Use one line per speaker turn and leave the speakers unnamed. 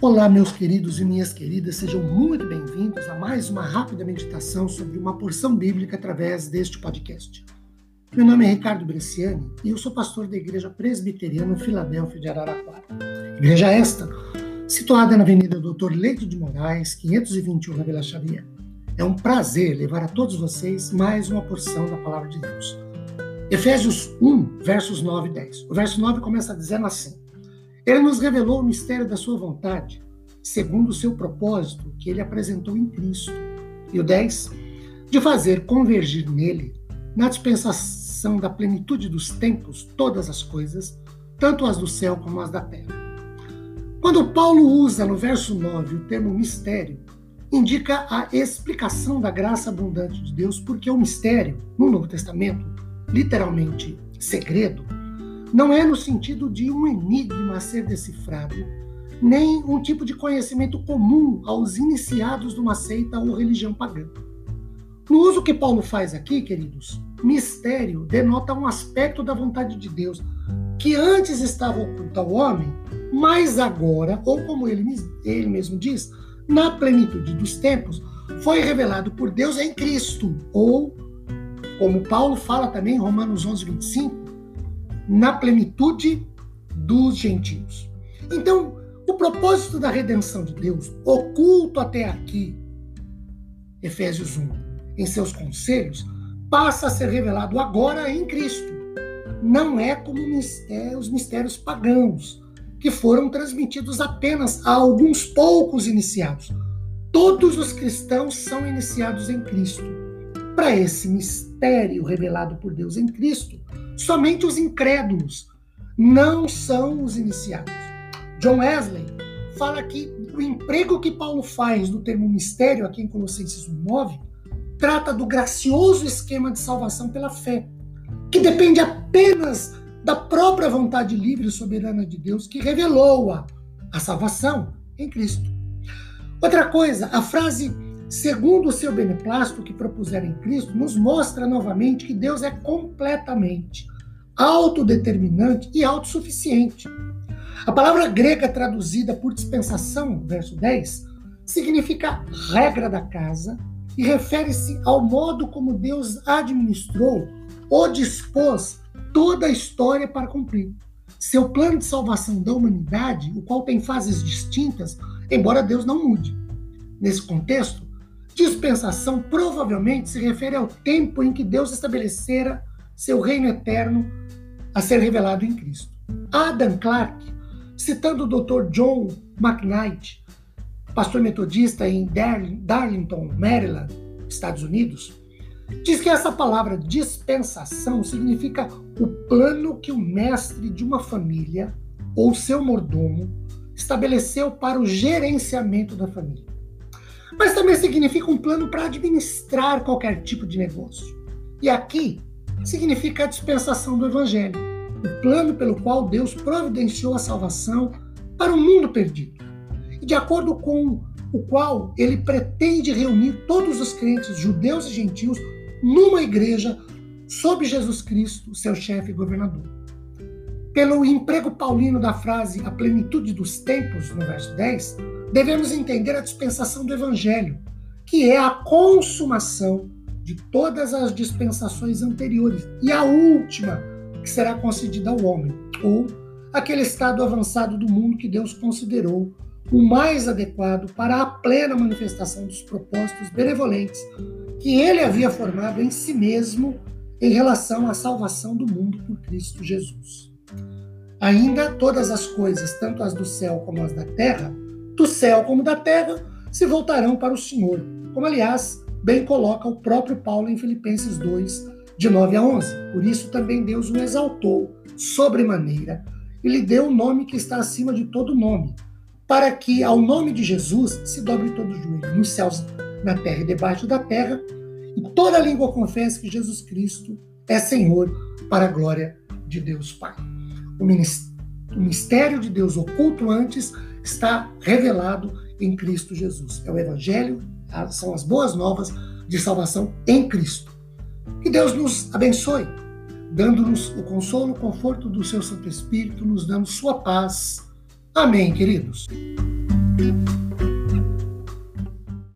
Olá, meus queridos e minhas queridas, sejam muito bem-vindos a mais uma rápida meditação sobre uma porção bíblica através deste podcast. Meu nome é Ricardo Bresciani e eu sou pastor da Igreja Presbiteriana Filadélfia de Araraquara. Igreja esta, situada na Avenida Doutor Leite de Moraes, 521, na Vila Xavier. É um prazer levar a todos vocês mais uma porção da Palavra de Deus. Efésios 1, versos 9 e 10. O verso 9 começa dizendo assim: ele nos revelou o mistério da sua vontade, segundo o seu propósito que ele apresentou em Cristo. E o 10, de fazer convergir nele, na dispensação da plenitude dos tempos, todas as coisas, tanto as do céu como as da terra. Quando Paulo usa no verso 9 o termo mistério, indica a explicação da graça abundante de Deus, porque o mistério, no Novo Testamento, literalmente segredo, não é no sentido de um enigma a ser decifrado, nem um tipo de conhecimento comum aos iniciados de uma seita ou religião pagã. No uso que Paulo faz aqui, queridos, mistério denota um aspecto da vontade de Deus que antes estava oculto ao homem, mas agora, ou como ele, ele mesmo diz, na plenitude dos tempos, foi revelado por Deus em Cristo, ou, como Paulo fala também em Romanos 11, 25, na plenitude dos gentios. Então, o propósito da redenção de Deus, oculto até aqui, Efésios 1, em seus conselhos, passa a ser revelado agora em Cristo. Não é como os mistérios pagãos, que foram transmitidos apenas a alguns poucos iniciados. Todos os cristãos são iniciados em Cristo. Para esse mistério revelado por Deus em Cristo, Somente os incrédulos não são os iniciados. John Wesley fala que o emprego que Paulo faz do termo mistério aqui em Colossenses 9 trata do gracioso esquema de salvação pela fé, que depende apenas da própria vontade livre e soberana de Deus que revelou-a, a salvação em Cristo. Outra coisa, a frase segundo o seu beneplácito que propuseram em Cristo, nos mostra novamente que Deus é completamente autodeterminante e autossuficiente. A palavra grega traduzida por dispensação, verso 10, significa regra da casa e refere-se ao modo como Deus administrou ou dispôs toda a história para cumprir. Seu plano de salvação da humanidade, o qual tem fases distintas, embora Deus não mude. Nesse contexto, Dispensação provavelmente se refere ao tempo em que Deus estabelecera seu reino eterno a ser revelado em Cristo. Adam Clarke, citando o Dr. John McKnight, pastor metodista em Darlington, Maryland, Estados Unidos, diz que essa palavra dispensação significa o plano que o mestre de uma família ou seu mordomo estabeleceu para o gerenciamento da família mas também significa um plano para administrar qualquer tipo de negócio. E aqui significa a dispensação do Evangelho, o plano pelo qual Deus providenciou a salvação para o mundo perdido, e de acordo com o qual ele pretende reunir todos os crentes, judeus e gentios, numa igreja sob Jesus Cristo, seu chefe e governador. Pelo emprego paulino da frase a plenitude dos tempos, no verso 10, devemos entender a dispensação do Evangelho, que é a consumação de todas as dispensações anteriores e a última que será concedida ao homem, ou aquele estado avançado do mundo que Deus considerou o mais adequado para a plena manifestação dos propósitos benevolentes que ele havia formado em si mesmo em relação à salvação do mundo por Cristo Jesus. Ainda todas as coisas, tanto as do céu como as da terra, do céu como da terra, se voltarão para o Senhor, como aliás bem coloca o próprio Paulo em Filipenses 2, de 9 a 11. Por isso também Deus o exaltou sobremaneira e lhe deu o um nome que está acima de todo nome, para que ao nome de Jesus se dobre todo o joelho, nos céus, na terra e debaixo da terra, e toda língua confesse que Jesus Cristo é Senhor, para a glória de Deus Pai. O mistério de Deus oculto antes está revelado em Cristo Jesus. É o Evangelho, são as boas novas de salvação em Cristo. Que Deus nos abençoe, dando-nos o consolo, o conforto do seu Santo Espírito, nos dando sua paz. Amém, queridos.